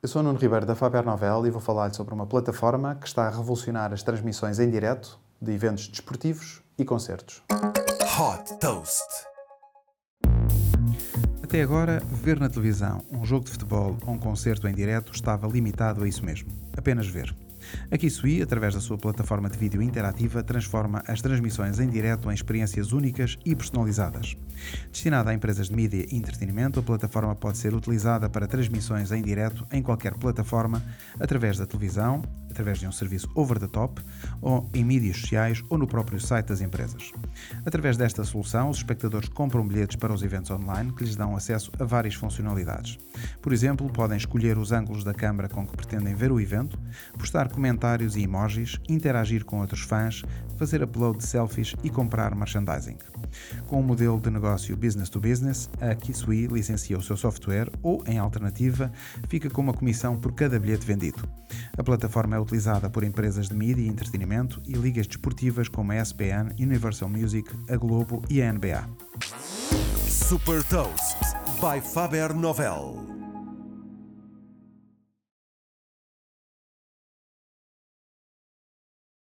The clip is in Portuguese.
Eu sou Nuno Ribeiro da Faber Novel e vou falar sobre uma plataforma que está a revolucionar as transmissões em direto de eventos desportivos e concertos. Hot Toast. Até agora, ver na televisão um jogo de futebol ou um concerto em direto estava limitado a isso mesmo, apenas ver. A Kisui, através da sua plataforma de vídeo interativa, transforma as transmissões em direto em experiências únicas e personalizadas. Destinada a empresas de mídia e entretenimento, a plataforma pode ser utilizada para transmissões em direto em qualquer plataforma, através da televisão, através de um serviço over the top, ou em mídias sociais ou no próprio site das empresas. Através desta solução, os espectadores compram bilhetes para os eventos online que lhes dão acesso a várias funcionalidades. Por exemplo, podem escolher os ângulos da câmara com que pretendem ver o evento, postar comentários e emojis, interagir com outros fãs, fazer upload de selfies e comprar merchandising. Com o modelo de negócio business to business, a Kisui licencia o seu software ou, em alternativa, fica com uma comissão por cada bilhete vendido. A plataforma é utilizada por empresas de mídia e entretenimento e ligas desportivas como a ESPN, Universal Music, a Globo e a NBA. Super Toast by Faber Novel.